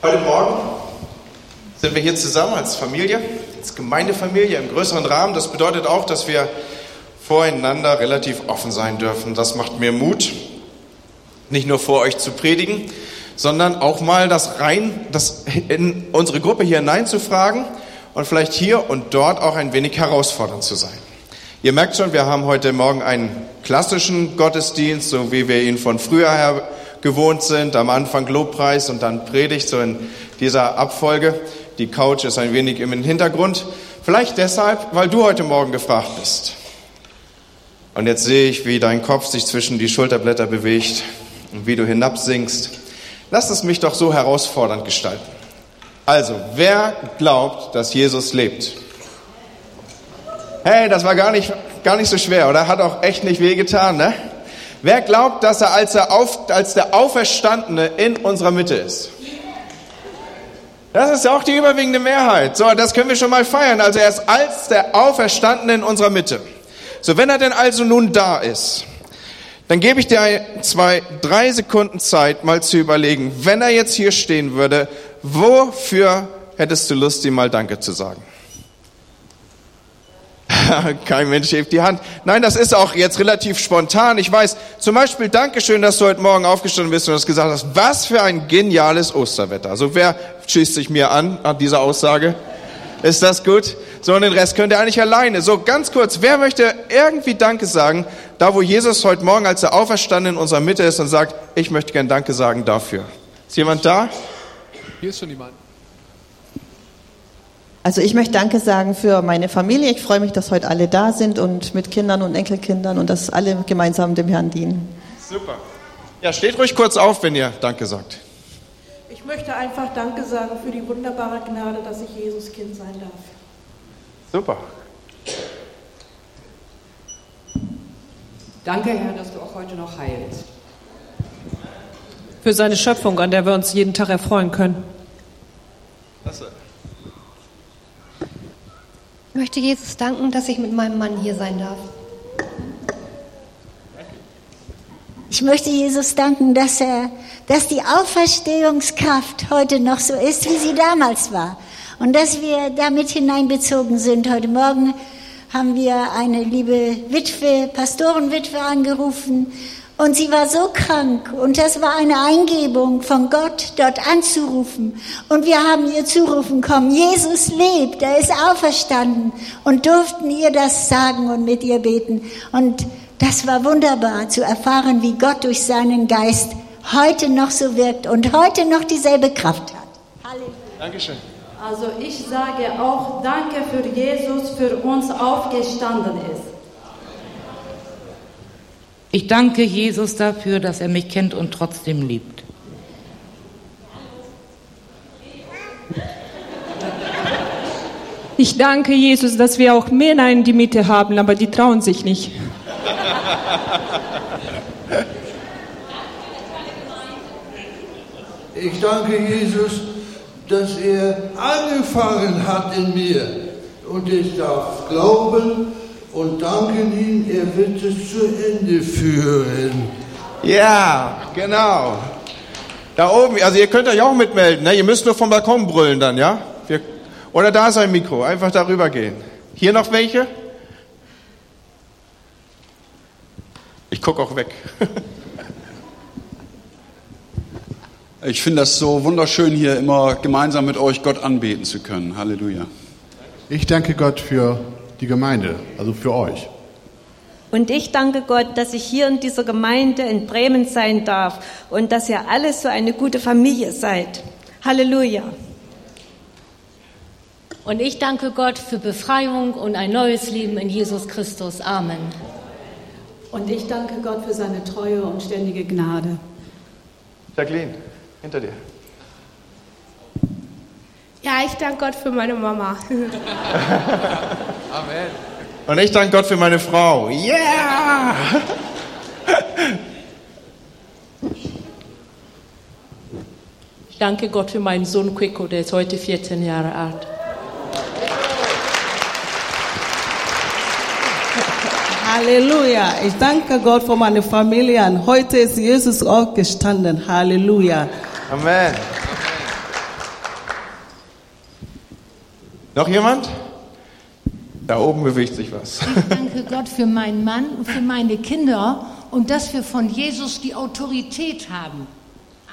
Heute Morgen sind wir hier zusammen als Familie, als Gemeindefamilie im größeren Rahmen. Das bedeutet auch, dass wir voreinander relativ offen sein dürfen. Das macht mir Mut, nicht nur vor euch zu predigen, sondern auch mal das rein, das in unsere Gruppe hier hineinzufragen und vielleicht hier und dort auch ein wenig herausfordernd zu sein. Ihr merkt schon, wir haben heute Morgen einen klassischen Gottesdienst, so wie wir ihn von früher her gewohnt sind. Am Anfang Lobpreis und dann Predigt, so in dieser Abfolge. Die Couch ist ein wenig im Hintergrund. Vielleicht deshalb, weil du heute Morgen gefragt bist. Und jetzt sehe ich, wie dein Kopf sich zwischen die Schulterblätter bewegt und wie du hinabsinkst. Lass es mich doch so herausfordernd gestalten. Also, wer glaubt, dass Jesus lebt? Hey, das war gar nicht, gar nicht so schwer, oder? Hat auch echt nicht wehgetan, ne? Wer glaubt, dass er als, er auf, als der Auferstandene in unserer Mitte ist? Das ist auch die überwiegende Mehrheit. So, das können wir schon mal feiern. Also er ist als der Auferstandene in unserer Mitte. So, wenn er denn also nun da ist, dann gebe ich dir zwei, drei Sekunden Zeit, mal zu überlegen, wenn er jetzt hier stehen würde, wofür hättest du Lust, ihm mal Danke zu sagen? Kein Mensch hebt die Hand. Nein, das ist auch jetzt relativ spontan. Ich weiß, zum Beispiel, Dankeschön, dass du heute Morgen aufgestanden bist und hast gesagt hast, was für ein geniales Osterwetter. Also wer schießt sich mir an, an dieser Aussage? Ist das gut? So, und den Rest könnt ihr eigentlich alleine. So, ganz kurz, wer möchte irgendwie Danke sagen, da wo Jesus heute Morgen, als er auferstanden in unserer Mitte ist und sagt, ich möchte gern Danke sagen dafür. Ist jemand da? Hier ist schon jemand. Also ich möchte Danke sagen für meine Familie. Ich freue mich, dass heute alle da sind und mit Kindern und Enkelkindern und dass alle gemeinsam dem Herrn dienen. Super. Ja, steht ruhig kurz auf, wenn ihr Danke sagt. Ich möchte einfach Danke sagen für die wunderbare Gnade, dass ich Jesus Kind sein darf. Super. Danke, Herr, dass du auch heute noch heilst. Für seine Schöpfung, an der wir uns jeden Tag erfreuen können. Klasse. Ich möchte Jesus danken, dass ich mit meinem Mann hier sein darf. Ich möchte Jesus danken, dass er, dass die Auferstehungskraft heute noch so ist, wie sie damals war. Und dass wir damit hineinbezogen sind. Heute Morgen haben wir eine liebe Witwe, Pastorenwitwe angerufen. Und sie war so krank. Und das war eine Eingebung von Gott, dort anzurufen. Und wir haben ihr zurufen kommen, Jesus lebt, er ist auferstanden. Und durften ihr das sagen und mit ihr beten. Und das war wunderbar zu erfahren, wie Gott durch seinen Geist heute noch so wirkt und heute noch dieselbe Kraft hat. Halleluja. Dankeschön. Also ich sage auch Danke für Jesus, für uns aufgestanden ist. Ich danke Jesus dafür, dass er mich kennt und trotzdem liebt. Ich danke Jesus, dass wir auch Männer in die Mitte haben, aber die trauen sich nicht. Ich danke Jesus, dass er angefangen hat in mir. Und ich darf glauben und danken ihm, er wird es zu Ende führen. Ja, genau. Da oben, also ihr könnt euch auch mitmelden, ne? Ihr müsst nur vom Balkon brüllen dann, ja? Wir, oder da ist ein Mikro, einfach darüber gehen. Hier noch welche? Ich gucke auch weg. Ich finde das so wunderschön, hier immer gemeinsam mit euch Gott anbeten zu können. Halleluja. Ich danke Gott für die Gemeinde, also für euch. Und ich danke Gott, dass ich hier in dieser Gemeinde in Bremen sein darf und dass ihr alle so eine gute Familie seid. Halleluja. Und ich danke Gott für Befreiung und ein neues Leben in Jesus Christus. Amen. Und ich danke Gott für seine treue und ständige Gnade. Jacqueline, hinter dir. Ja, ich danke Gott für meine Mama. Amen. Und ich danke Gott für meine Frau. Yeah! Ich danke Gott für meinen Sohn Quicko, der ist heute 14 Jahre alt. Halleluja. Ich danke Gott für meine Familie und heute ist Jesus aufgestanden. Halleluja. Amen. Noch jemand? Da oben bewegt sich was. Ich danke Gott für meinen Mann und für meine Kinder und dass wir von Jesus die Autorität haben.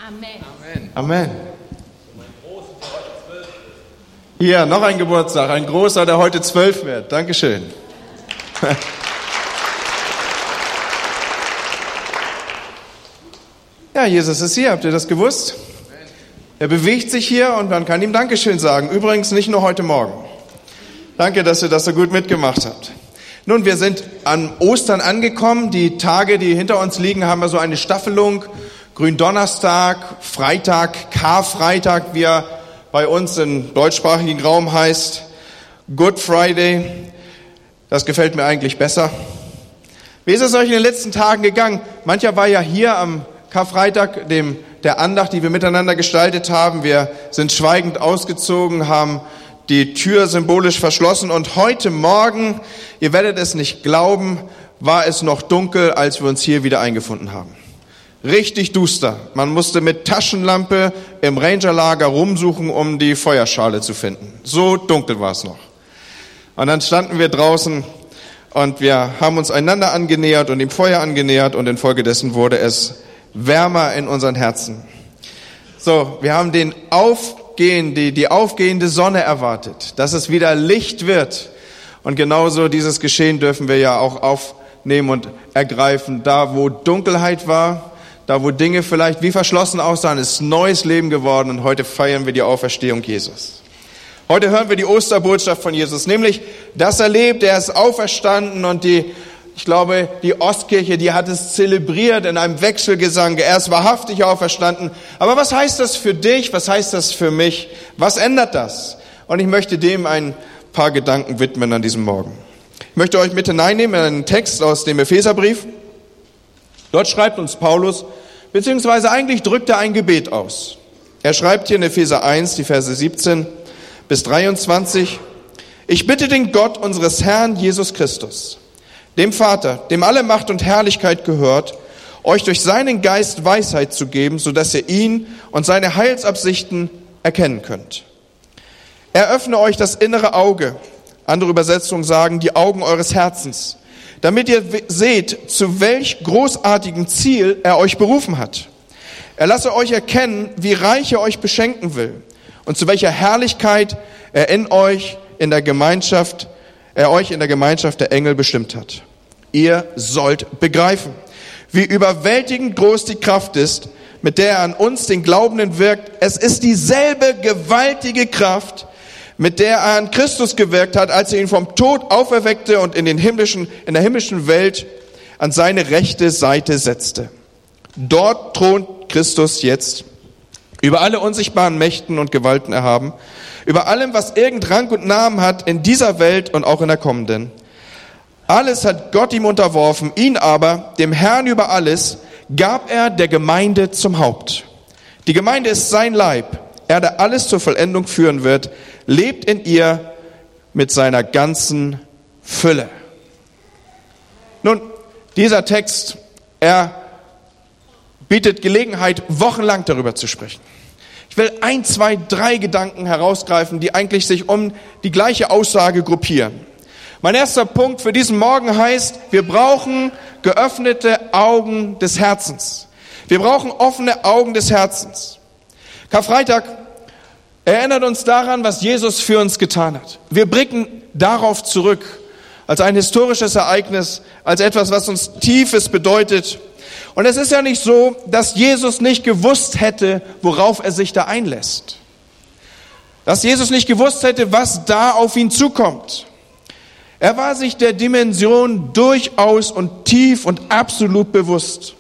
Amen. Amen. Hier, noch ein Geburtstag, ein großer, der heute zwölf wird. Dankeschön. Ja, Jesus ist hier, habt ihr das gewusst? Er bewegt sich hier und man kann ihm Dankeschön sagen. Übrigens nicht nur heute Morgen. Danke, dass ihr das so gut mitgemacht habt. Nun, wir sind an Ostern angekommen. Die Tage, die hinter uns liegen, haben wir so eine Staffelung. Gründonnerstag, Freitag, Karfreitag, wie er bei uns im deutschsprachigen Raum heißt. Good Friday. Das gefällt mir eigentlich besser. Wie ist es euch in den letzten Tagen gegangen? Mancher war ja hier am Karfreitag, dem, der Andacht, die wir miteinander gestaltet haben. Wir sind schweigend ausgezogen, haben die Tür symbolisch verschlossen und heute Morgen, ihr werdet es nicht glauben, war es noch dunkel, als wir uns hier wieder eingefunden haben. Richtig duster. Man musste mit Taschenlampe im Rangerlager rumsuchen, um die Feuerschale zu finden. So dunkel war es noch. Und dann standen wir draußen und wir haben uns einander angenähert und dem Feuer angenähert und infolgedessen wurde es wärmer in unseren Herzen. So, wir haben den aufgehende, die, aufgehende Sonne erwartet, dass es wieder Licht wird. Und genauso dieses Geschehen dürfen wir ja auch aufnehmen und ergreifen. Da, wo Dunkelheit war, da, wo Dinge vielleicht wie verschlossen aussahen, ist neues Leben geworden und heute feiern wir die Auferstehung Jesus. Heute hören wir die Osterbotschaft von Jesus, nämlich, dass er lebt, er ist auferstanden und die ich glaube, die Ostkirche, die hat es zelebriert in einem Wechselgesang. Er ist wahrhaftig auferstanden. Aber was heißt das für dich? Was heißt das für mich? Was ändert das? Und ich möchte dem ein paar Gedanken widmen an diesem Morgen. Ich möchte euch mit hineinnehmen in einen Text aus dem Epheserbrief. Dort schreibt uns Paulus, beziehungsweise eigentlich drückt er ein Gebet aus. Er schreibt hier in Epheser 1, die Verse 17 bis 23, ich bitte den Gott unseres Herrn Jesus Christus, dem Vater, dem alle Macht und Herrlichkeit gehört, euch durch seinen Geist Weisheit zu geben, so dass ihr ihn und seine Heilsabsichten erkennen könnt. Eröffne euch das innere Auge, andere Übersetzungen sagen, die Augen eures Herzens, damit ihr seht, zu welch großartigem Ziel er euch berufen hat. Er lasse euch erkennen, wie reich er euch beschenken will und zu welcher Herrlichkeit er in euch in der Gemeinschaft er euch in der Gemeinschaft der Engel bestimmt hat. Ihr sollt begreifen, wie überwältigend groß die Kraft ist, mit der er an uns, den Glaubenden, wirkt. Es ist dieselbe gewaltige Kraft, mit der er an Christus gewirkt hat, als er ihn vom Tod auferweckte und in, den himmlischen, in der himmlischen Welt an seine rechte Seite setzte. Dort thront Christus jetzt über alle unsichtbaren Mächten und Gewalten erhaben über allem, was irgend Rang und Namen hat in dieser Welt und auch in der kommenden. Alles hat Gott ihm unterworfen, ihn aber, dem Herrn über alles, gab er der Gemeinde zum Haupt. Die Gemeinde ist sein Leib, er, der alles zur Vollendung führen wird, lebt in ihr mit seiner ganzen Fülle. Nun, dieser Text, er bietet Gelegenheit, wochenlang darüber zu sprechen. Ich will ein, zwei, drei Gedanken herausgreifen, die eigentlich sich um die gleiche Aussage gruppieren. Mein erster Punkt für diesen Morgen heißt, wir brauchen geöffnete Augen des Herzens. Wir brauchen offene Augen des Herzens. Karfreitag erinnert uns daran, was Jesus für uns getan hat. Wir blicken darauf zurück als ein historisches Ereignis, als etwas, was uns Tiefes bedeutet und es ist ja nicht so, dass Jesus nicht gewusst hätte, worauf er sich da einlässt. Dass Jesus nicht gewusst hätte, was da auf ihn zukommt. Er war sich der Dimension durchaus und tief und absolut bewusst.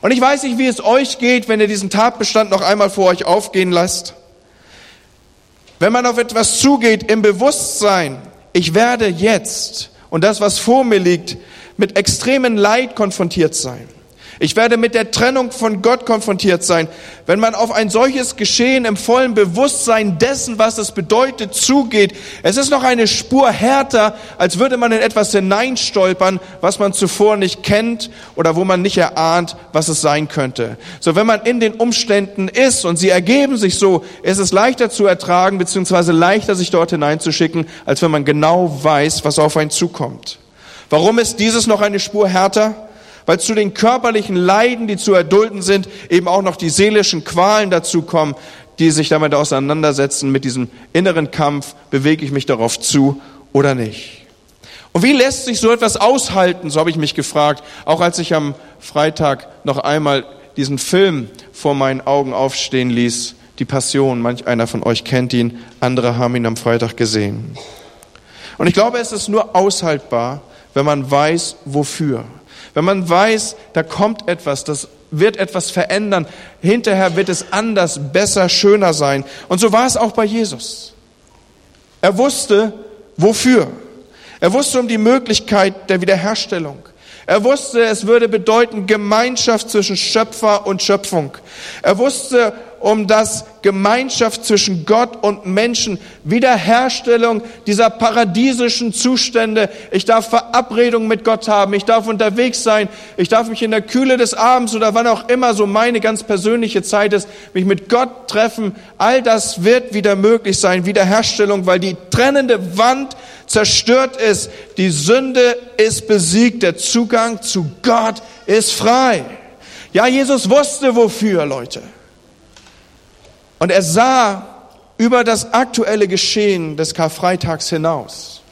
Und ich weiß nicht, wie es euch geht, wenn ihr diesen Tatbestand noch einmal vor euch aufgehen lasst. Wenn man auf etwas zugeht im Bewusstsein, ich werde jetzt und das, was vor mir liegt, mit extremen Leid konfrontiert sein. Ich werde mit der Trennung von Gott konfrontiert sein. Wenn man auf ein solches Geschehen im vollen Bewusstsein dessen, was es bedeutet, zugeht, es ist noch eine Spur härter, als würde man in etwas hineinstolpern, was man zuvor nicht kennt oder wo man nicht erahnt, was es sein könnte. So, wenn man in den Umständen ist und sie ergeben sich so, ist es leichter zu ertragen, beziehungsweise leichter, sich dort hineinzuschicken, als wenn man genau weiß, was auf einen zukommt. Warum ist dieses noch eine Spur härter? Weil zu den körperlichen Leiden, die zu erdulden sind, eben auch noch die seelischen Qualen dazukommen, die sich damit auseinandersetzen mit diesem inneren Kampf, bewege ich mich darauf zu oder nicht. Und wie lässt sich so etwas aushalten, so habe ich mich gefragt, auch als ich am Freitag noch einmal diesen Film vor meinen Augen aufstehen ließ, die Passion, manch einer von euch kennt ihn, andere haben ihn am Freitag gesehen. Und ich glaube, es ist nur aushaltbar, wenn man weiß, wofür. Wenn man weiß, da kommt etwas, das wird etwas verändern, hinterher wird es anders, besser, schöner sein. Und so war es auch bei Jesus. Er wusste, wofür. Er wusste um die Möglichkeit der Wiederherstellung. Er wusste, es würde bedeuten Gemeinschaft zwischen Schöpfer und Schöpfung. Er wusste um das Gemeinschaft zwischen Gott und Menschen, Wiederherstellung dieser paradiesischen Zustände. Ich darf Verabredung mit Gott haben, ich darf unterwegs sein, ich darf mich in der Kühle des Abends oder wann auch immer so meine ganz persönliche Zeit ist, mich mit Gott treffen. All das wird wieder möglich sein, Wiederherstellung, weil die trennende Wand zerstört ist, die Sünde ist besiegt, der Zugang zu Gott ist frei. Ja, Jesus wusste wofür, Leute. Und er sah über das aktuelle Geschehen des Karfreitags hinaus.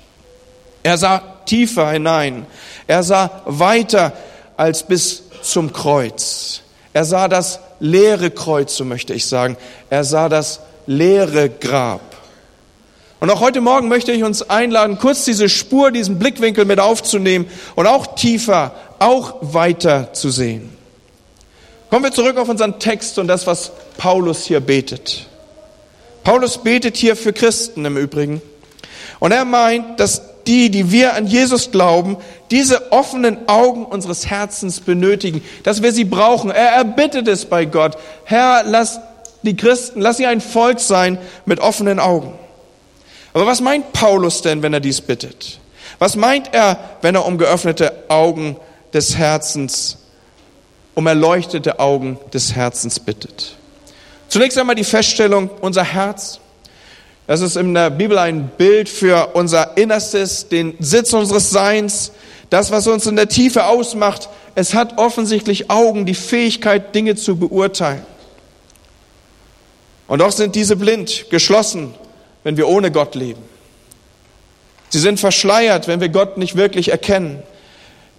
Er sah tiefer hinein. Er sah weiter als bis zum Kreuz. Er sah das leere Kreuz, so möchte ich sagen. Er sah das leere Grab. Und auch heute Morgen möchte ich uns einladen, kurz diese Spur, diesen Blickwinkel mit aufzunehmen und auch tiefer, auch weiter zu sehen. Kommen wir zurück auf unseren Text und das, was Paulus hier betet. Paulus betet hier für Christen im Übrigen. Und er meint, dass die, die wir an Jesus glauben, diese offenen Augen unseres Herzens benötigen, dass wir sie brauchen. Er erbittet es bei Gott. Herr, lass die Christen, lass sie ein Volk sein mit offenen Augen. Aber was meint Paulus denn, wenn er dies bittet? Was meint er, wenn er um geöffnete Augen des Herzens, um erleuchtete Augen des Herzens bittet? Zunächst einmal die Feststellung, unser Herz, das ist in der Bibel ein Bild für unser Innerstes, den Sitz unseres Seins, das, was uns in der Tiefe ausmacht. Es hat offensichtlich Augen, die Fähigkeit, Dinge zu beurteilen. Und doch sind diese blind, geschlossen, wenn wir ohne Gott leben. Sie sind verschleiert, wenn wir Gott nicht wirklich erkennen.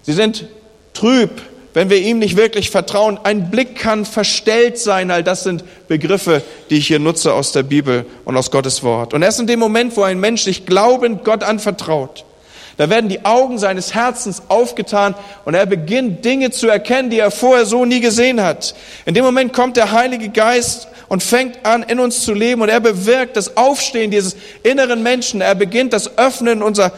Sie sind trüb, wenn wir ihm nicht wirklich vertrauen. Ein Blick kann verstellt sein. All das sind Begriffe, die ich hier nutze aus der Bibel und aus Gottes Wort. Und erst in dem Moment, wo ein Mensch sich glaubend Gott anvertraut, da werden die Augen seines Herzens aufgetan und er beginnt Dinge zu erkennen, die er vorher so nie gesehen hat. In dem Moment kommt der Heilige Geist und fängt an, in uns zu leben und er bewirkt das Aufstehen dieses inneren Menschen. Er beginnt das Öffnen unserer,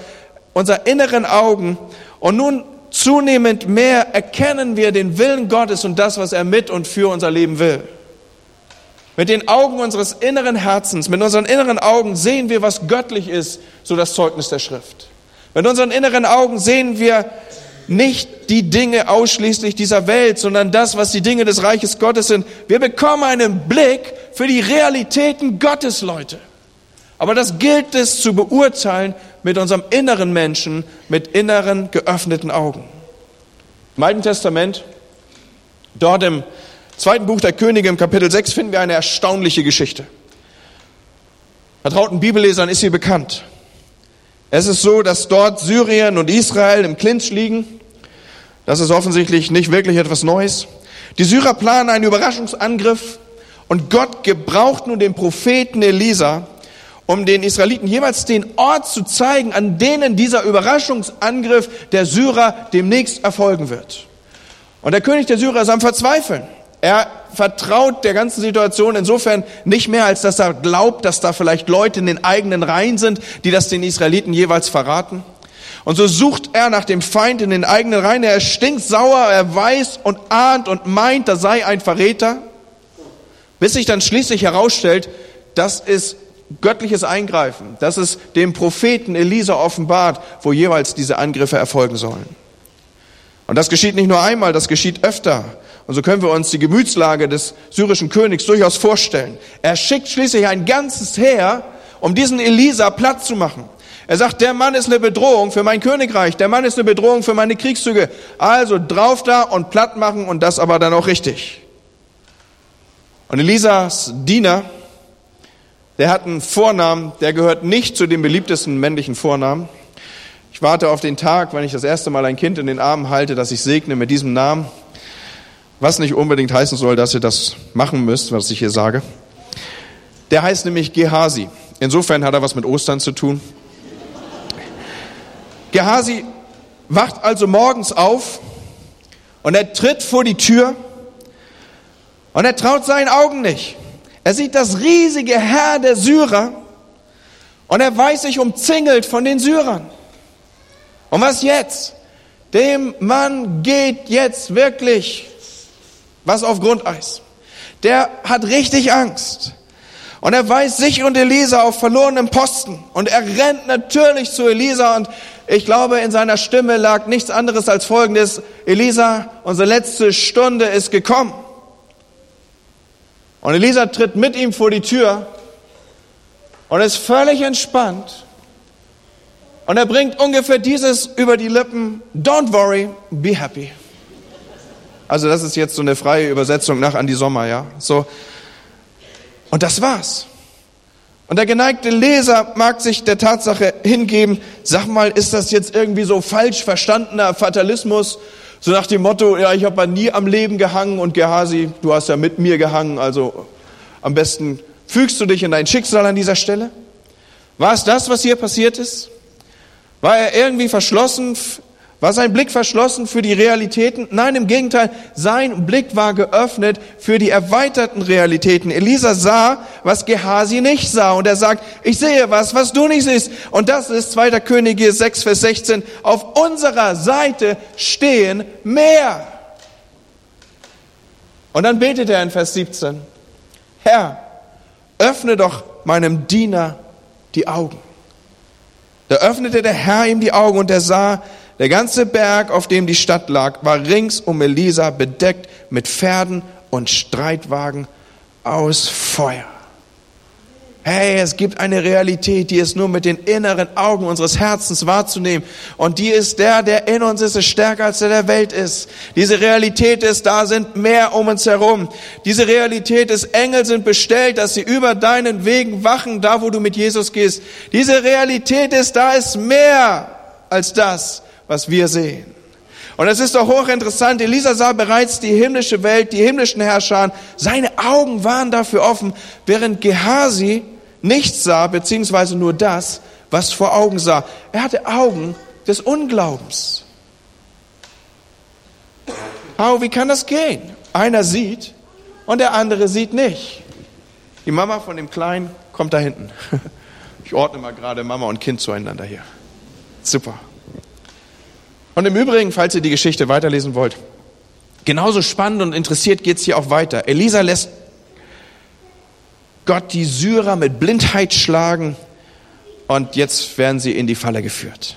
unserer inneren Augen. Und nun zunehmend mehr erkennen wir den Willen Gottes und das, was er mit und für unser Leben will. Mit den Augen unseres inneren Herzens, mit unseren inneren Augen sehen wir, was göttlich ist, so das Zeugnis der Schrift. Mit unseren inneren Augen sehen wir nicht die Dinge ausschließlich dieser Welt, sondern das, was die Dinge des Reiches Gottes sind. Wir bekommen einen Blick für die Realitäten Gottes, Leute. Aber das gilt es zu beurteilen mit unserem inneren Menschen, mit inneren geöffneten Augen. Im Alten Testament, dort im zweiten Buch der Könige im Kapitel 6 finden wir eine erstaunliche Geschichte. Vertrauten Bibellesern ist sie bekannt. Es ist so, dass dort Syrien und Israel im Clinch liegen. Das ist offensichtlich nicht wirklich etwas Neues. Die Syrer planen einen Überraschungsangriff und Gott gebraucht nun den Propheten Elisa, um den Israeliten jeweils den Ort zu zeigen, an denen dieser Überraschungsangriff der Syrer demnächst erfolgen wird. Und der König der Syrer ist am Verzweifeln. Er vertraut der ganzen Situation insofern nicht mehr, als dass er glaubt, dass da vielleicht Leute in den eigenen Reihen sind, die das den Israeliten jeweils verraten. Und so sucht er nach dem Feind in den eigenen Reihen. Er stinkt sauer, er weiß und ahnt und meint, da sei ein Verräter. Bis sich dann schließlich herausstellt, das ist göttliches Eingreifen. Das ist dem Propheten Elisa offenbart, wo jeweils diese Angriffe erfolgen sollen. Und das geschieht nicht nur einmal, das geschieht öfter. Und so können wir uns die Gemütslage des syrischen Königs durchaus vorstellen. Er schickt schließlich ein ganzes Heer, um diesen Elisa platt zu machen. Er sagt, der Mann ist eine Bedrohung für mein Königreich, der Mann ist eine Bedrohung für meine Kriegszüge. Also drauf da und platt machen und das aber dann auch richtig. Und Elisas Diener, der hat einen Vornamen, der gehört nicht zu den beliebtesten männlichen Vornamen. Ich warte auf den Tag, wenn ich das erste Mal ein Kind in den Armen halte, das ich segne mit diesem Namen. Was nicht unbedingt heißen soll, dass ihr das machen müsst, was ich hier sage. Der heißt nämlich Gehasi. Insofern hat er was mit Ostern zu tun. Gehasi wacht also morgens auf und er tritt vor die Tür und er traut seinen Augen nicht. Er sieht das riesige Herr der Syrer und er weiß sich umzingelt von den Syrern. Und was jetzt? Dem Mann geht jetzt wirklich was auf Grundeis. Der hat richtig Angst. Und er weiß sich und Elisa auf verlorenem Posten. Und er rennt natürlich zu Elisa und ich glaube, in seiner Stimme lag nichts anderes als folgendes. Elisa, unsere letzte Stunde ist gekommen. Und Elisa tritt mit ihm vor die Tür und ist völlig entspannt. Und er bringt ungefähr dieses über die Lippen, don't worry, be happy. Also das ist jetzt so eine freie Übersetzung nach Andi Sommer, ja. So. Und das war's. Und der geneigte Leser mag sich der Tatsache hingeben, sag mal, ist das jetzt irgendwie so falsch verstandener Fatalismus? So nach dem Motto, ja, ich habe nie am Leben gehangen und Gehasi, du hast ja mit mir gehangen, also am besten fügst du dich in dein Schicksal an dieser Stelle? War es das, was hier passiert ist? War er irgendwie verschlossen war sein Blick verschlossen für die Realitäten? Nein, im Gegenteil, sein Blick war geöffnet für die erweiterten Realitäten. Elisa sah, was Gehasi nicht sah. Und er sagt, ich sehe was, was du nicht siehst. Und das ist 2. Könige 6, Vers 16. Auf unserer Seite stehen mehr. Und dann betet er in Vers 17. Herr, öffne doch meinem Diener die Augen. Da öffnete der Herr ihm die Augen und er sah, der ganze Berg, auf dem die Stadt lag, war rings um Elisa bedeckt mit Pferden und Streitwagen aus Feuer. Hey, es gibt eine Realität, die ist nur mit den inneren Augen unseres Herzens wahrzunehmen. Und die ist der, der in uns ist, ist stärker als der der Welt ist. Diese Realität ist, da sind mehr um uns herum. Diese Realität ist, Engel sind bestellt, dass sie über deinen Wegen wachen, da wo du mit Jesus gehst. Diese Realität ist, da ist mehr als das, was wir sehen. Und es ist doch hochinteressant, Elisa sah bereits die himmlische Welt, die himmlischen Herrscher. Seine Augen waren dafür offen, während Gehasi nichts sah, beziehungsweise nur das, was vor Augen sah. Er hatte Augen des Unglaubens. Oh, wie kann das gehen? Einer sieht und der andere sieht nicht. Die Mama von dem Kleinen kommt da hinten. Ich ordne mal gerade Mama und Kind zueinander hier. Super. Und im Übrigen, falls ihr die Geschichte weiterlesen wollt, genauso spannend und interessiert geht es hier auch weiter. Elisa lässt Gott die Syrer mit Blindheit schlagen und jetzt werden sie in die Falle geführt.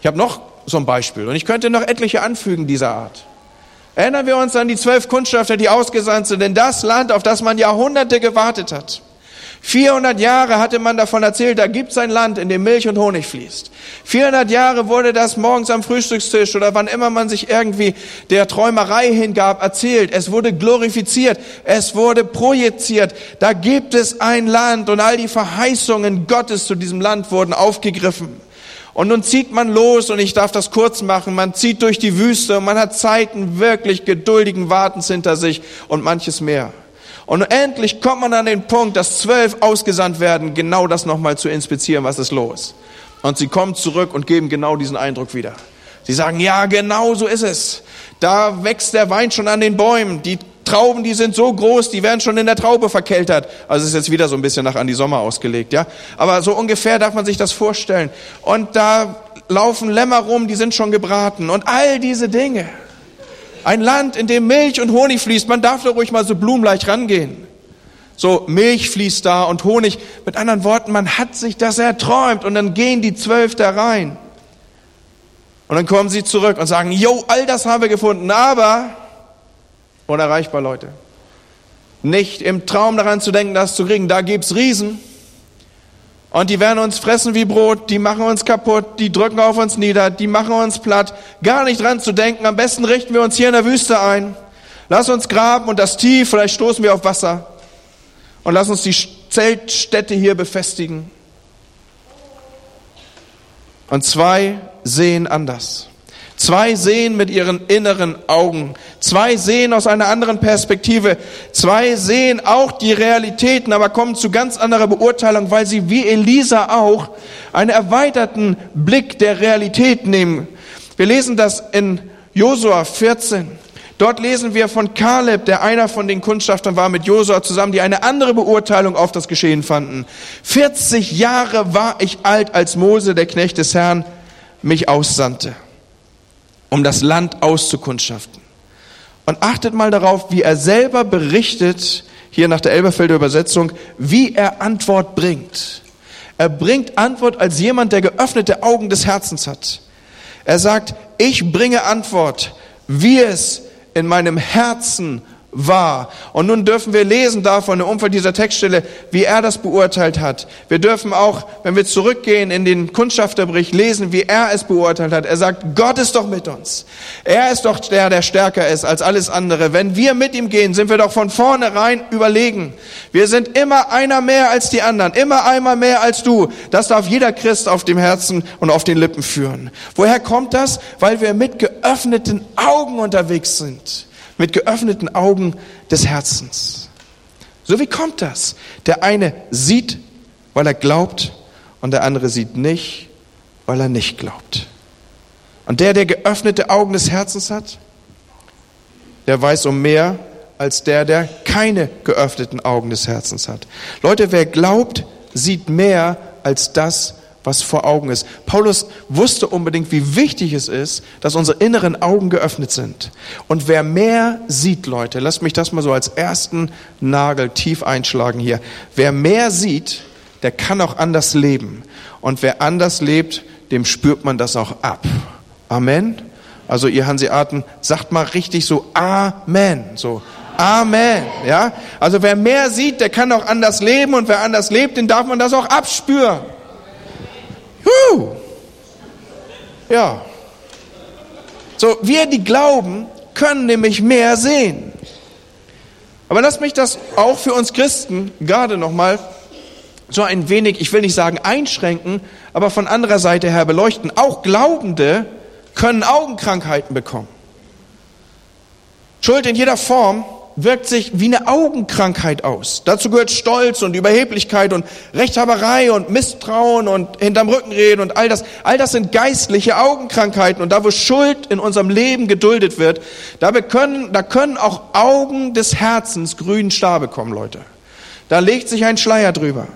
Ich habe noch so ein Beispiel und ich könnte noch etliche anfügen dieser Art. Erinnern wir uns an die zwölf Kundschafter, die ausgesandt sind in das Land, auf das man Jahrhunderte gewartet hat. 400 Jahre hatte man davon erzählt, da gibt es ein Land, in dem Milch und Honig fließt. 400 Jahre wurde das morgens am Frühstückstisch oder wann immer man sich irgendwie der Träumerei hingab, erzählt. Es wurde glorifiziert, es wurde projiziert. Da gibt es ein Land und all die Verheißungen Gottes zu diesem Land wurden aufgegriffen. Und nun zieht man los, und ich darf das kurz machen, man zieht durch die Wüste und man hat Zeiten wirklich geduldigen Wartens hinter sich und manches mehr. Und endlich kommt man an den Punkt, dass zwölf ausgesandt werden, genau das nochmal zu inspizieren, was ist los. Und sie kommen zurück und geben genau diesen Eindruck wieder. Sie sagen, ja, genau so ist es. Da wächst der Wein schon an den Bäumen. Die Trauben, die sind so groß, die werden schon in der Traube verkeltert. Also es ist jetzt wieder so ein bisschen nach an die Sommer ausgelegt, ja. Aber so ungefähr darf man sich das vorstellen. Und da laufen Lämmer rum, die sind schon gebraten und all diese Dinge. Ein Land, in dem Milch und Honig fließt, man darf da ruhig mal so blumenleicht rangehen. So Milch fließt da und Honig. Mit anderen Worten, man hat sich das erträumt und dann gehen die zwölf da rein. Und dann kommen sie zurück und sagen, jo, all das haben wir gefunden, aber unerreichbar, Leute. Nicht im Traum daran zu denken, das zu kriegen, da gibt's Riesen. Und die werden uns fressen wie Brot, die machen uns kaputt, die drücken auf uns nieder, die machen uns platt. Gar nicht dran zu denken, am besten richten wir uns hier in der Wüste ein. Lass uns graben und das tief, vielleicht stoßen wir auf Wasser. Und lass uns die Zeltstätte hier befestigen. Und zwei sehen anders. Zwei sehen mit ihren inneren Augen. Zwei sehen aus einer anderen Perspektive. Zwei sehen auch die Realitäten, aber kommen zu ganz anderer Beurteilung, weil sie wie Elisa auch einen erweiterten Blick der Realität nehmen. Wir lesen das in Josua 14. Dort lesen wir von Kaleb, der einer von den Kundschaftern war mit Josua zusammen, die eine andere Beurteilung auf das Geschehen fanden. 40 Jahre war ich alt, als Mose, der Knecht des Herrn, mich aussandte um das Land auszukundschaften. Und achtet mal darauf, wie er selber berichtet, hier nach der Elberfelder Übersetzung, wie er Antwort bringt. Er bringt Antwort als jemand, der geöffnete Augen des Herzens hat. Er sagt, ich bringe Antwort, wie es in meinem Herzen war. Und nun dürfen wir lesen davon im Umfeld dieser Textstelle, wie er das beurteilt hat. Wir dürfen auch, wenn wir zurückgehen in den Kundschafterbericht, lesen, wie er es beurteilt hat. Er sagt, Gott ist doch mit uns. Er ist doch der, der stärker ist als alles andere. Wenn wir mit ihm gehen, sind wir doch von vornherein überlegen. Wir sind immer einer mehr als die anderen, immer einmal mehr als du. Das darf jeder Christ auf dem Herzen und auf den Lippen führen. Woher kommt das? Weil wir mit geöffneten Augen unterwegs sind mit geöffneten Augen des Herzens. So wie kommt das? Der eine sieht, weil er glaubt, und der andere sieht nicht, weil er nicht glaubt. Und der, der geöffnete Augen des Herzens hat, der weiß um mehr als der, der keine geöffneten Augen des Herzens hat. Leute, wer glaubt, sieht mehr als das, was vor Augen ist. Paulus wusste unbedingt, wie wichtig es ist, dass unsere inneren Augen geöffnet sind. Und wer mehr sieht, Leute, lasst mich das mal so als ersten Nagel tief einschlagen hier. Wer mehr sieht, der kann auch anders leben. Und wer anders lebt, dem spürt man das auch ab. Amen. Also ihr Hanseaten, sagt mal richtig so Amen. So Amen. Ja? Also wer mehr sieht, der kann auch anders leben und wer anders lebt, den darf man das auch abspüren. Huh. Ja. So, wir, die glauben, können nämlich mehr sehen. Aber lass mich das auch für uns Christen gerade nochmal so ein wenig, ich will nicht sagen einschränken, aber von anderer Seite her beleuchten. Auch Glaubende können Augenkrankheiten bekommen. Schuld in jeder Form wirkt sich wie eine Augenkrankheit aus. Dazu gehört Stolz und Überheblichkeit und Rechthaberei und Misstrauen und hinterm Rücken reden und all das. All das sind geistliche Augenkrankheiten und da, wo Schuld in unserem Leben geduldet wird, da können, da können auch Augen des Herzens grünen Star bekommen, Leute. Da legt sich ein Schleier drüber.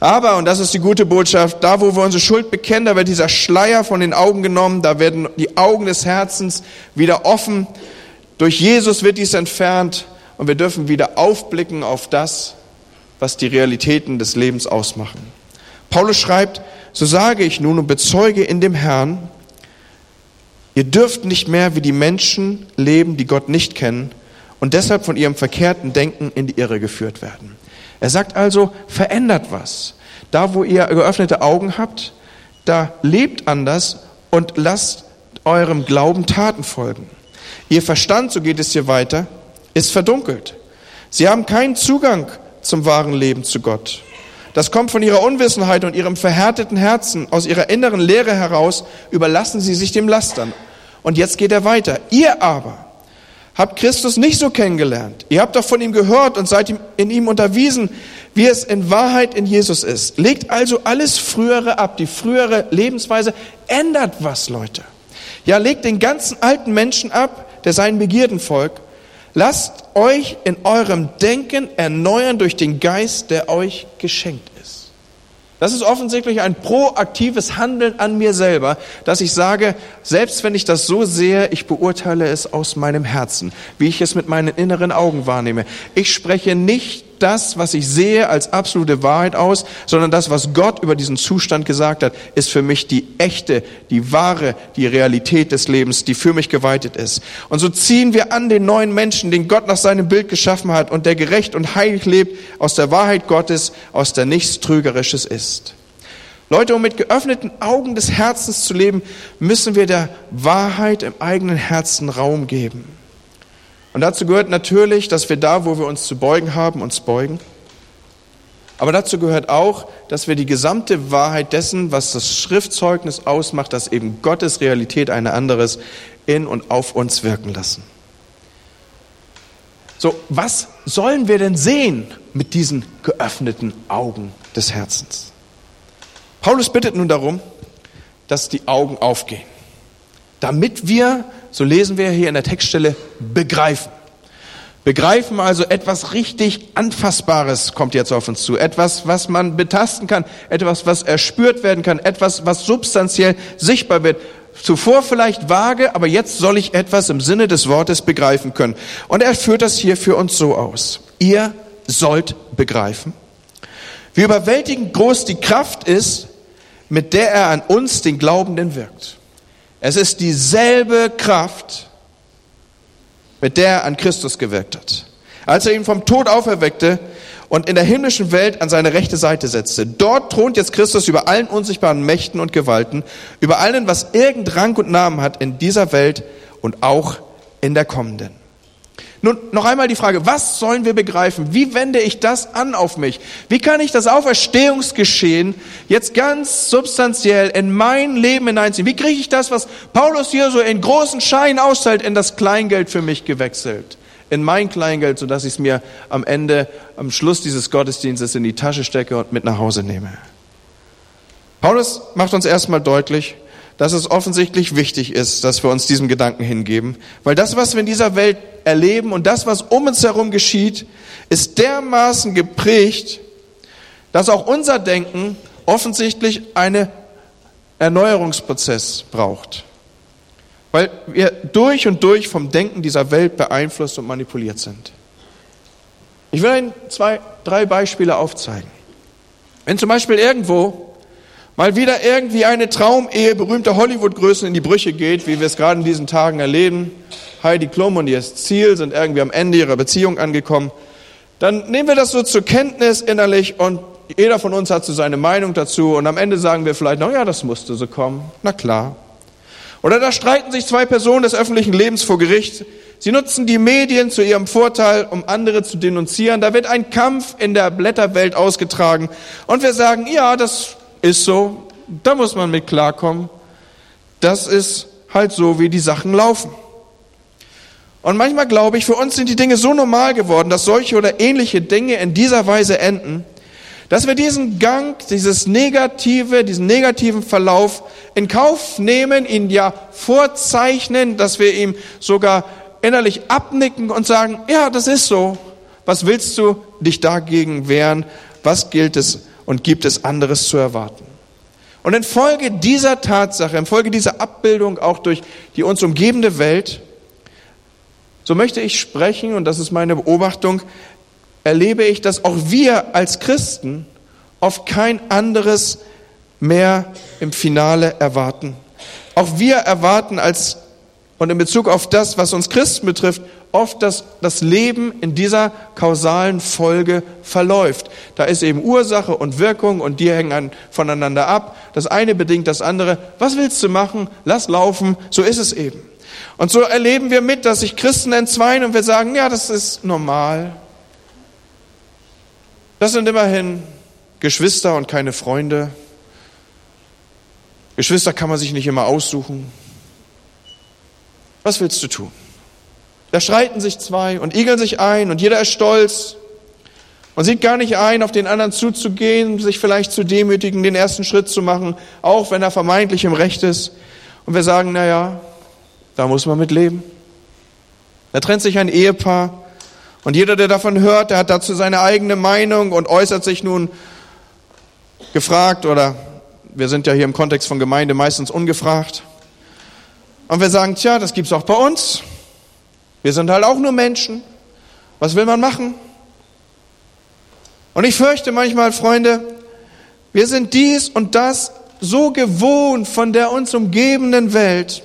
Aber, und das ist die gute Botschaft, da wo wir unsere Schuld bekennen, da wird dieser Schleier von den Augen genommen, da werden die Augen des Herzens wieder offen durch Jesus wird dies entfernt und wir dürfen wieder aufblicken auf das, was die Realitäten des Lebens ausmachen. Paulus schreibt, so sage ich nun und bezeuge in dem Herrn, ihr dürft nicht mehr wie die Menschen leben, die Gott nicht kennen und deshalb von ihrem verkehrten Denken in die Irre geführt werden. Er sagt also, verändert was. Da, wo ihr geöffnete Augen habt, da lebt anders und lasst eurem Glauben Taten folgen. Ihr Verstand, so geht es hier weiter, ist verdunkelt. Sie haben keinen Zugang zum wahren Leben zu Gott. Das kommt von ihrer Unwissenheit und ihrem verhärteten Herzen, aus ihrer inneren Leere heraus, überlassen sie sich dem Lastern. Und jetzt geht er weiter. Ihr aber habt Christus nicht so kennengelernt. Ihr habt doch von ihm gehört und seid in ihm unterwiesen, wie es in Wahrheit in Jesus ist. Legt also alles Frühere ab, die frühere Lebensweise. Ändert was, Leute. Ja, legt den ganzen alten Menschen ab, der seinen Begierden folgt. Lasst euch in eurem Denken erneuern durch den Geist, der euch geschenkt ist. Das ist offensichtlich ein proaktives Handeln an mir selber, dass ich sage, selbst wenn ich das so sehe, ich beurteile es aus meinem Herzen, wie ich es mit meinen inneren Augen wahrnehme. Ich spreche nicht das, was ich sehe, als absolute Wahrheit aus, sondern das, was Gott über diesen Zustand gesagt hat, ist für mich die echte, die wahre, die Realität des Lebens, die für mich geweitet ist. Und so ziehen wir an den neuen Menschen, den Gott nach seinem Bild geschaffen hat und der gerecht und heilig lebt, aus der Wahrheit Gottes, aus der nichts Trügerisches ist. Leute, um mit geöffneten Augen des Herzens zu leben, müssen wir der Wahrheit im eigenen Herzen Raum geben. Und dazu gehört natürlich, dass wir da, wo wir uns zu beugen haben, uns beugen. Aber dazu gehört auch, dass wir die gesamte Wahrheit dessen, was das Schriftzeugnis ausmacht, dass eben Gottes Realität eine anderes, in und auf uns wirken lassen. So, was sollen wir denn sehen mit diesen geöffneten Augen des Herzens? Paulus bittet nun darum, dass die Augen aufgehen, damit wir so lesen wir hier in der Textstelle, begreifen. Begreifen also etwas richtig Anfassbares kommt jetzt auf uns zu. Etwas, was man betasten kann. Etwas, was erspürt werden kann. Etwas, was substanziell sichtbar wird. Zuvor vielleicht vage, aber jetzt soll ich etwas im Sinne des Wortes begreifen können. Und er führt das hier für uns so aus. Ihr sollt begreifen, wie überwältigend groß die Kraft ist, mit der er an uns, den Glaubenden, wirkt. Es ist dieselbe Kraft, mit der er an Christus gewirkt hat. Als er ihn vom Tod auferweckte und in der himmlischen Welt an seine rechte Seite setzte. Dort thront jetzt Christus über allen unsichtbaren Mächten und Gewalten, über allen, was irgend Rang und Namen hat in dieser Welt und auch in der kommenden. Nun noch einmal die Frage, was sollen wir begreifen? Wie wende ich das an auf mich? Wie kann ich das Auferstehungsgeschehen jetzt ganz substanziell in mein Leben hineinziehen? Wie kriege ich das, was Paulus hier so in großen Scheinen austeilt, in das Kleingeld für mich gewechselt? In mein Kleingeld, sodass ich es mir am Ende, am Schluss dieses Gottesdienstes in die Tasche stecke und mit nach Hause nehme. Paulus macht uns erstmal deutlich, dass es offensichtlich wichtig ist, dass wir uns diesem Gedanken hingeben, weil das, was wir in dieser Welt erleben und das, was um uns herum geschieht, ist dermaßen geprägt, dass auch unser Denken offensichtlich einen Erneuerungsprozess braucht, weil wir durch und durch vom Denken dieser Welt beeinflusst und manipuliert sind. Ich will Ihnen zwei, drei Beispiele aufzeigen. Wenn zum Beispiel irgendwo mal wieder irgendwie eine Traumehe berühmter Hollywood-Größen in die Brüche geht, wie wir es gerade in diesen Tagen erleben. Heidi Klum und ihr Ziel sind irgendwie am Ende ihrer Beziehung angekommen. Dann nehmen wir das so zur Kenntnis innerlich und jeder von uns hat so seine Meinung dazu und am Ende sagen wir vielleicht, na ja, das musste so kommen. Na klar. Oder da streiten sich zwei Personen des öffentlichen Lebens vor Gericht. Sie nutzen die Medien zu ihrem Vorteil, um andere zu denunzieren. Da wird ein Kampf in der Blätterwelt ausgetragen. Und wir sagen, ja, das ist so, da muss man mit klarkommen. Das ist halt so, wie die Sachen laufen. Und manchmal glaube ich, für uns sind die Dinge so normal geworden, dass solche oder ähnliche Dinge in dieser Weise enden, dass wir diesen Gang, dieses negative, diesen negativen Verlauf in Kauf nehmen, ihn ja vorzeichnen, dass wir ihm sogar innerlich abnicken und sagen, ja, das ist so. Was willst du dich dagegen wehren? Was gilt es und gibt es anderes zu erwarten. Und infolge dieser Tatsache, infolge dieser Abbildung auch durch die uns umgebende Welt, so möchte ich sprechen, und das ist meine Beobachtung, erlebe ich, dass auch wir als Christen auf kein anderes mehr im Finale erwarten. Auch wir erwarten als, und in Bezug auf das, was uns Christen betrifft, oft das, das Leben in dieser kausalen Folge verläuft. Da ist eben Ursache und Wirkung und die hängen an, voneinander ab. Das eine bedingt das andere. Was willst du machen? Lass laufen. So ist es eben. Und so erleben wir mit, dass sich Christen entzweien und wir sagen, ja, das ist normal. Das sind immerhin Geschwister und keine Freunde. Geschwister kann man sich nicht immer aussuchen. Was willst du tun? Da streiten sich zwei und igeln sich ein und jeder ist stolz und sieht gar nicht ein, auf den anderen zuzugehen, sich vielleicht zu demütigen, den ersten Schritt zu machen, auch wenn er vermeintlich im Recht ist. Und wir sagen, na ja, da muss man mit leben. Da trennt sich ein Ehepaar und jeder, der davon hört, der hat dazu seine eigene Meinung und äußert sich nun gefragt oder wir sind ja hier im Kontext von Gemeinde meistens ungefragt. Und wir sagen, tja, das gibt's auch bei uns. Wir sind halt auch nur Menschen. Was will man machen? Und ich fürchte manchmal, Freunde, wir sind dies und das so gewohnt von der uns umgebenden Welt,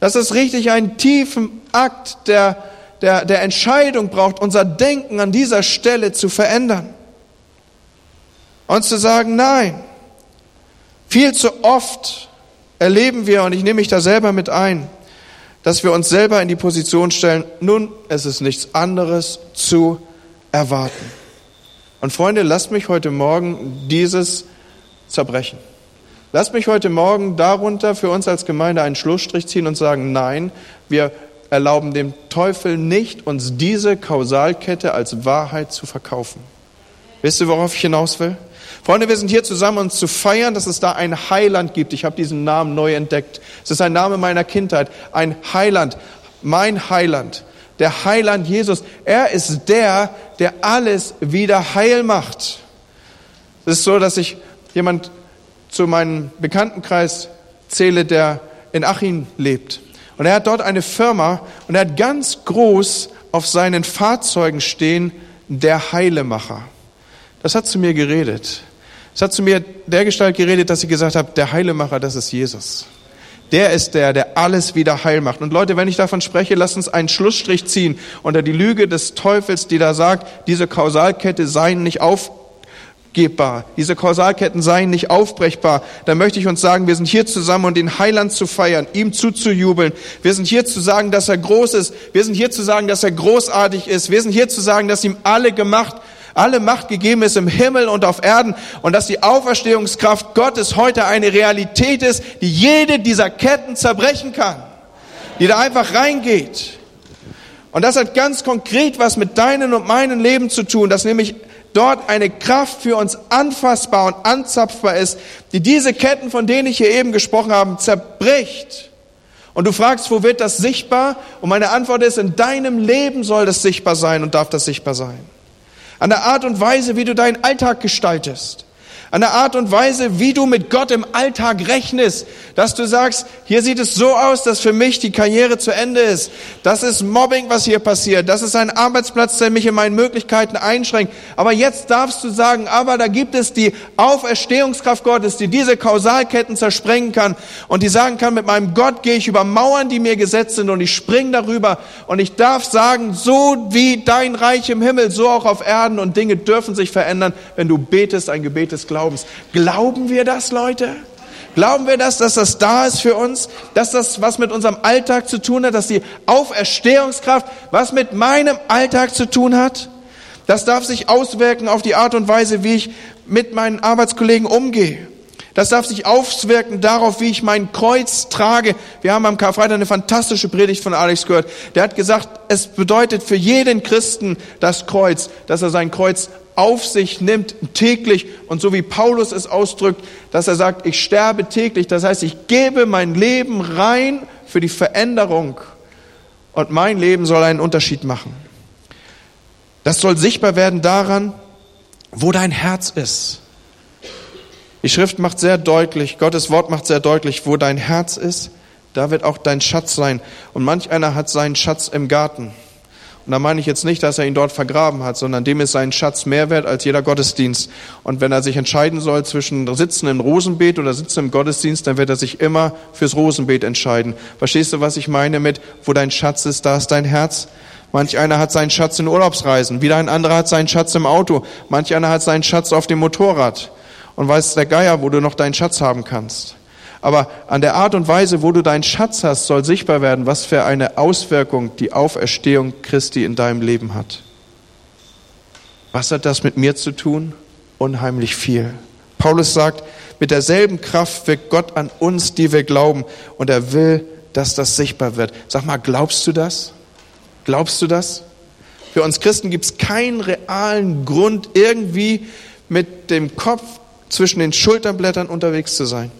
dass es richtig einen tiefen Akt der, der, der Entscheidung braucht, unser Denken an dieser Stelle zu verändern. Uns zu sagen, nein, viel zu oft erleben wir, und ich nehme mich da selber mit ein, dass wir uns selber in die Position stellen, nun, es ist nichts anderes zu erwarten. Und Freunde, lasst mich heute Morgen dieses zerbrechen. Lasst mich heute Morgen darunter für uns als Gemeinde einen Schlussstrich ziehen und sagen, nein, wir erlauben dem Teufel nicht, uns diese Kausalkette als Wahrheit zu verkaufen. Wisst ihr, worauf ich hinaus will? Freunde, wir sind hier zusammen, uns zu feiern, dass es da ein Heiland gibt. Ich habe diesen Namen neu entdeckt. Es ist ein Name meiner Kindheit. Ein Heiland, mein Heiland. Der Heiland Jesus. Er ist der, der alles wieder heil macht. Es ist so, dass ich jemand zu meinem Bekanntenkreis zähle, der in Achim lebt. Und er hat dort eine Firma und er hat ganz groß auf seinen Fahrzeugen stehen, der Heilemacher. Das hat zu mir geredet. Es hat zu mir dergestalt geredet, dass ich gesagt habe, der Heilemacher, das ist Jesus. Der ist der, der alles wieder heil macht. Und Leute, wenn ich davon spreche, lasst uns einen Schlussstrich ziehen unter die Lüge des Teufels, die da sagt, diese Kausalkette sei nicht aufgebbar, diese Kausalketten seien nicht aufbrechbar. Da möchte ich uns sagen, wir sind hier zusammen, um den Heiland zu feiern, ihm zuzujubeln. Wir sind hier zu sagen, dass er groß ist. Wir sind hier zu sagen, dass er großartig ist. Wir sind hier zu sagen, dass ihm alle gemacht alle Macht gegeben ist im Himmel und auf Erden und dass die Auferstehungskraft Gottes heute eine Realität ist, die jede dieser Ketten zerbrechen kann, die da einfach reingeht. Und das hat ganz konkret was mit deinem und meinem Leben zu tun, dass nämlich dort eine Kraft für uns anfassbar und anzapfbar ist, die diese Ketten, von denen ich hier eben gesprochen habe, zerbricht. Und du fragst, wo wird das sichtbar? Und meine Antwort ist, in deinem Leben soll das sichtbar sein und darf das sichtbar sein an der Art und Weise, wie du deinen Alltag gestaltest an der Art und Weise, wie du mit Gott im Alltag rechnest, dass du sagst, hier sieht es so aus, dass für mich die Karriere zu Ende ist. Das ist Mobbing, was hier passiert. Das ist ein Arbeitsplatz, der mich in meinen Möglichkeiten einschränkt. Aber jetzt darfst du sagen, aber da gibt es die Auferstehungskraft Gottes, die diese Kausalketten zersprengen kann und die sagen kann, mit meinem Gott gehe ich über Mauern, die mir gesetzt sind und ich springe darüber und ich darf sagen, so wie dein Reich im Himmel, so auch auf Erden und Dinge dürfen sich verändern, wenn du betest, ein Gebet des Glaubens. Glauben wir das, Leute? Glauben wir das, dass das da ist für uns, dass das was mit unserem Alltag zu tun hat, dass die Auferstehungskraft was mit meinem Alltag zu tun hat? Das darf sich auswirken auf die Art und Weise, wie ich mit meinen Arbeitskollegen umgehe. Das darf sich auswirken darauf, wie ich mein Kreuz trage. Wir haben am Karfreitag eine fantastische Predigt von Alex gehört. Der hat gesagt, es bedeutet für jeden Christen das Kreuz, dass er sein Kreuz auf sich nimmt täglich und so wie Paulus es ausdrückt, dass er sagt, ich sterbe täglich. Das heißt, ich gebe mein Leben rein für die Veränderung und mein Leben soll einen Unterschied machen. Das soll sichtbar werden daran, wo dein Herz ist. Die Schrift macht sehr deutlich, Gottes Wort macht sehr deutlich, wo dein Herz ist, da wird auch dein Schatz sein. Und manch einer hat seinen Schatz im Garten. Und da meine ich jetzt nicht, dass er ihn dort vergraben hat, sondern dem ist sein Schatz mehr wert als jeder Gottesdienst. Und wenn er sich entscheiden soll zwischen Sitzen im Rosenbeet oder Sitzen im Gottesdienst, dann wird er sich immer fürs Rosenbeet entscheiden. Verstehst du, was ich meine mit, wo dein Schatz ist, da ist dein Herz? Manch einer hat seinen Schatz in Urlaubsreisen, wieder ein anderer hat seinen Schatz im Auto, manch einer hat seinen Schatz auf dem Motorrad. Und weiß der Geier, wo du noch deinen Schatz haben kannst. Aber an der Art und Weise, wo du deinen Schatz hast, soll sichtbar werden, was für eine Auswirkung die Auferstehung Christi in deinem Leben hat. Was hat das mit mir zu tun? Unheimlich viel. Paulus sagt, mit derselben Kraft wirkt Gott an uns, die wir glauben, und er will, dass das sichtbar wird. Sag mal, glaubst du das? Glaubst du das? Für uns Christen gibt es keinen realen Grund, irgendwie mit dem Kopf zwischen den Schulterblättern unterwegs zu sein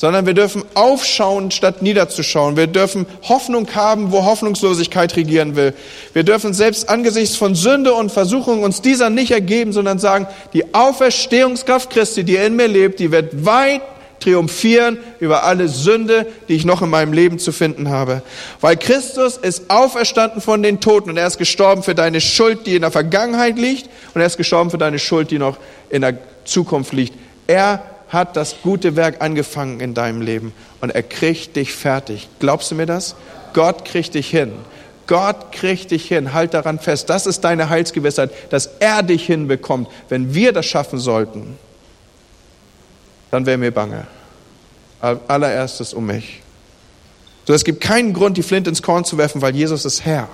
sondern wir dürfen aufschauen, statt niederzuschauen. Wir dürfen Hoffnung haben, wo Hoffnungslosigkeit regieren will. Wir dürfen selbst angesichts von Sünde und Versuchung uns dieser nicht ergeben, sondern sagen, die Auferstehungskraft Christi, die in mir lebt, die wird weit triumphieren über alle Sünde, die ich noch in meinem Leben zu finden habe. Weil Christus ist auferstanden von den Toten und er ist gestorben für deine Schuld, die in der Vergangenheit liegt und er ist gestorben für deine Schuld, die noch in der Zukunft liegt. Er hat das gute Werk angefangen in deinem Leben und er kriegt dich fertig. Glaubst du mir das? Gott kriegt dich hin. Gott kriegt dich hin. Halt daran fest. Das ist deine Heilsgewissheit, dass er dich hinbekommt. Wenn wir das schaffen sollten, dann wäre mir bange. Allererstes um mich. So, es gibt keinen Grund, die Flint ins Korn zu werfen, weil Jesus ist Herr.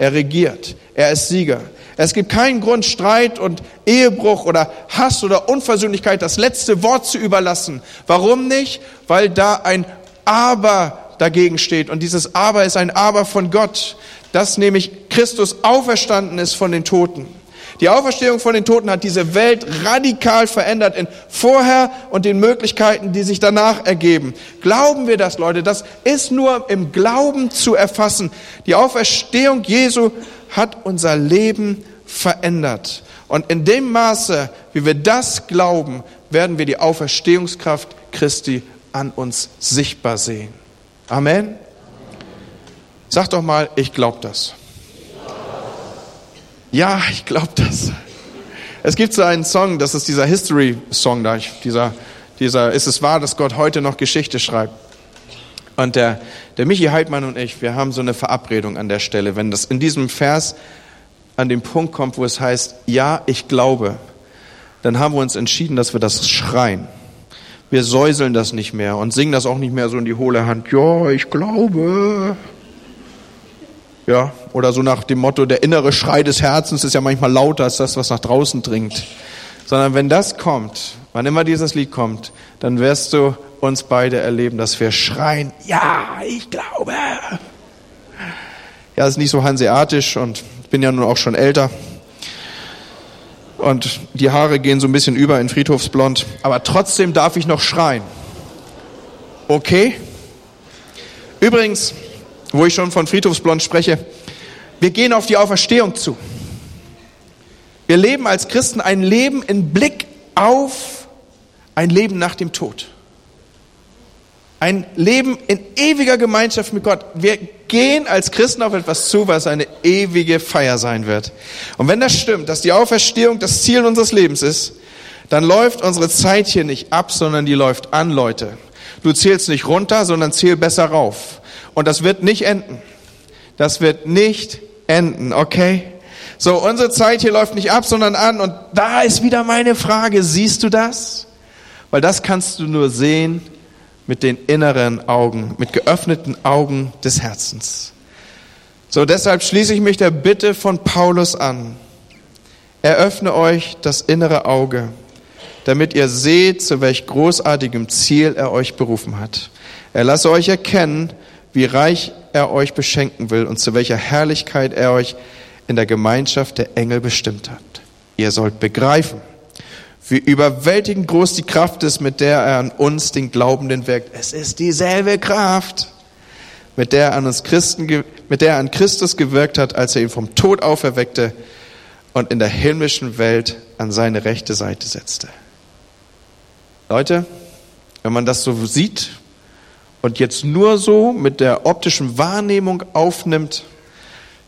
Er regiert. Er ist Sieger. Es gibt keinen Grund, Streit und Ehebruch oder Hass oder Unversöhnlichkeit das letzte Wort zu überlassen. Warum nicht? Weil da ein Aber dagegen steht. Und dieses Aber ist ein Aber von Gott, dass nämlich Christus auferstanden ist von den Toten. Die Auferstehung von den Toten hat diese Welt radikal verändert in vorher und den Möglichkeiten, die sich danach ergeben. Glauben wir das, Leute? Das ist nur im Glauben zu erfassen. Die Auferstehung Jesu hat unser Leben verändert. Und in dem Maße, wie wir das glauben, werden wir die Auferstehungskraft Christi an uns sichtbar sehen. Amen. Sag doch mal, ich glaube das. Ja, ich glaube das. Es gibt so einen Song, das ist dieser History-Song da, dieser, dieser Ist es wahr, dass Gott heute noch Geschichte schreibt? Und der, der Michi Heidmann und ich, wir haben so eine Verabredung an der Stelle. Wenn das in diesem Vers an den Punkt kommt, wo es heißt, ja, ich glaube, dann haben wir uns entschieden, dass wir das schreien. Wir säuseln das nicht mehr und singen das auch nicht mehr so in die hohle Hand. Ja, ich glaube. Ja, oder so nach dem Motto, der innere Schrei des Herzens ist ja manchmal lauter als das, was nach draußen dringt. Sondern wenn das kommt, wann immer dieses Lied kommt, dann wirst du uns beide erleben, dass wir schreien, ja, ich glaube. Ja, das ist nicht so hanseatisch und ich bin ja nun auch schon älter. Und die Haare gehen so ein bisschen über in Friedhofsblond. Aber trotzdem darf ich noch schreien. Okay? Übrigens, wo ich schon von Friedhofsblond spreche, wir gehen auf die Auferstehung zu. Wir leben als Christen ein Leben in Blick auf ein Leben nach dem Tod. Ein Leben in ewiger Gemeinschaft mit Gott. Wir gehen als Christen auf etwas zu, was eine ewige Feier sein wird. Und wenn das stimmt, dass die Auferstehung das Ziel unseres Lebens ist, dann läuft unsere Zeit hier nicht ab, sondern die läuft an, Leute. Du zählst nicht runter, sondern zähl besser rauf. Und das wird nicht enden. Das wird nicht enden, okay? So, unsere Zeit hier läuft nicht ab, sondern an. Und da ist wieder meine Frage, siehst du das? Weil das kannst du nur sehen, mit den inneren Augen, mit geöffneten Augen des Herzens. So, deshalb schließe ich mich der Bitte von Paulus an. Eröffne euch das innere Auge, damit ihr seht, zu welch großartigem Ziel er euch berufen hat. Er lasse euch erkennen, wie reich er euch beschenken will und zu welcher Herrlichkeit er euch in der Gemeinschaft der Engel bestimmt hat. Ihr sollt begreifen, wie überwältigend groß die Kraft ist, mit der er an uns, den Glaubenden, wirkt. Es ist dieselbe Kraft, mit der er an uns Christen, mit der er an Christus gewirkt hat, als er ihn vom Tod auferweckte und in der himmlischen Welt an seine rechte Seite setzte. Leute, wenn man das so sieht und jetzt nur so mit der optischen Wahrnehmung aufnimmt,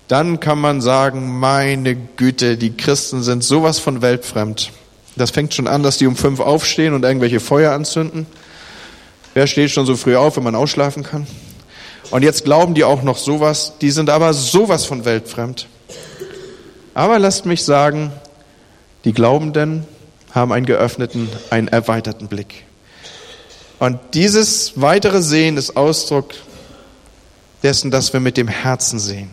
dann kann man sagen, meine Güte, die Christen sind sowas von weltfremd. Das fängt schon an, dass die um fünf aufstehen und irgendwelche Feuer anzünden. Wer steht schon so früh auf, wenn man ausschlafen kann? Und jetzt glauben die auch noch sowas, die sind aber sowas von weltfremd. Aber lasst mich sagen, die Glaubenden haben einen geöffneten, einen erweiterten Blick. Und dieses weitere Sehen ist Ausdruck dessen, dass wir mit dem Herzen sehen.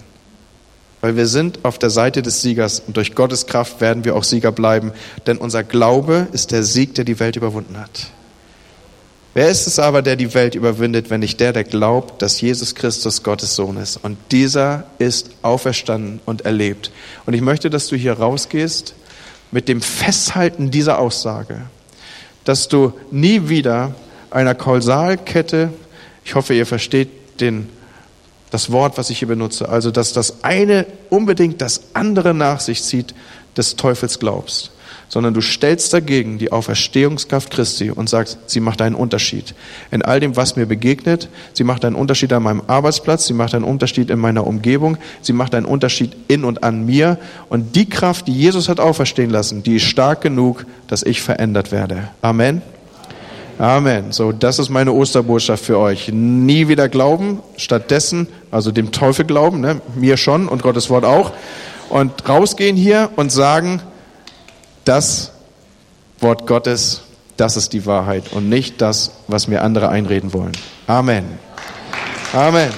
Weil wir sind auf der Seite des Siegers und durch Gottes Kraft werden wir auch Sieger bleiben, denn unser Glaube ist der Sieg, der die Welt überwunden hat. Wer ist es aber, der die Welt überwindet, wenn nicht der, der glaubt, dass Jesus Christus Gottes Sohn ist? Und dieser ist auferstanden und erlebt. Und ich möchte, dass du hier rausgehst mit dem Festhalten dieser Aussage, dass du nie wieder einer Kausalkette. Ich hoffe, ihr versteht den, das Wort, was ich hier benutze. Also, dass das eine unbedingt das andere nach sich zieht, des Teufels glaubst sondern du stellst dagegen die Auferstehungskraft Christi und sagst, sie macht einen Unterschied. In all dem, was mir begegnet, sie macht einen Unterschied an meinem Arbeitsplatz, sie macht einen Unterschied in meiner Umgebung, sie macht einen Unterschied in und an mir. Und die Kraft, die Jesus hat auferstehen lassen, die ist stark genug, dass ich verändert werde. Amen. Amen. So, das ist meine Osterbotschaft für euch. Nie wieder glauben, stattdessen, also dem Teufel glauben, ne? mir schon und Gottes Wort auch. Und rausgehen hier und sagen, das Wort Gottes, das ist die Wahrheit und nicht das, was mir andere einreden wollen. Amen. Amen.